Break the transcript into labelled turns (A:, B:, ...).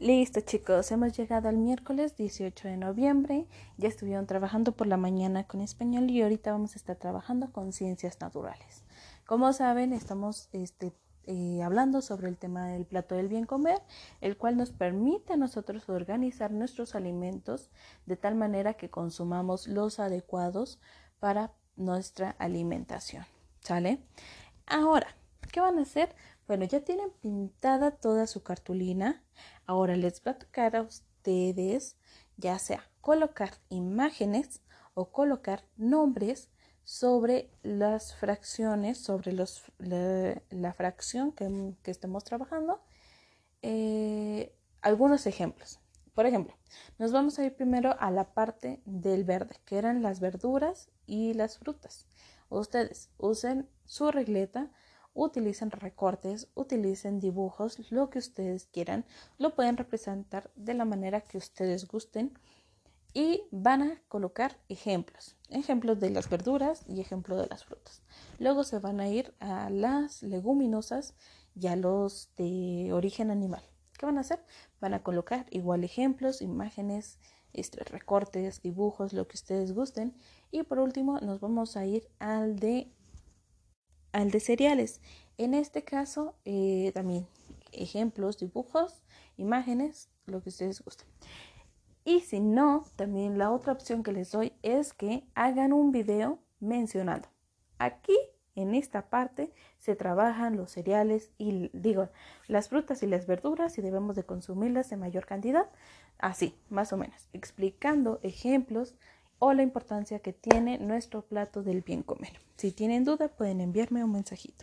A: Listo chicos, hemos llegado al miércoles 18 de noviembre. Ya estuvieron trabajando por la mañana con español y ahorita vamos a estar trabajando con ciencias naturales. Como saben, estamos este, eh, hablando sobre el tema del plato del bien comer, el cual nos permite a nosotros organizar nuestros alimentos de tal manera que consumamos los adecuados para nuestra alimentación. ¿Sale? Ahora, ¿qué van a hacer? Bueno, ya tienen pintada toda su cartulina. Ahora les va a tocar a ustedes ya sea colocar imágenes o colocar nombres sobre las fracciones, sobre los, la, fracción que, estemos trabajando. Eh, algunos ejemplos. Por ejemplo, nos vamos a ir primero a la parte del verde, que eran las verduras y las frutas. Ustedes usen su regleta utilicen recortes, utilicen dibujos, lo que ustedes quieran, lo pueden representar de la manera que ustedes gusten y van a colocar ejemplos, ejemplos de las verduras y ejemplos de las frutas. Luego se van a ir a las leguminosas y a los de origen animal. ¿Qué van a hacer? Van a colocar igual ejemplos, imágenes, este, recortes, dibujos, lo que ustedes gusten. Y por último nos vamos a ir al de al de cereales. En este caso, eh, también ejemplos, dibujos, imágenes, lo que ustedes gusten. Y si no, también la otra opción que les doy es que hagan un video mencionando. Aquí, en esta parte, se trabajan los cereales y digo, las frutas y las verduras y debemos de consumirlas en mayor cantidad. Así, más o menos, explicando ejemplos o la importancia que tiene nuestro plato del bien comer. Si tienen duda pueden enviarme un mensajito.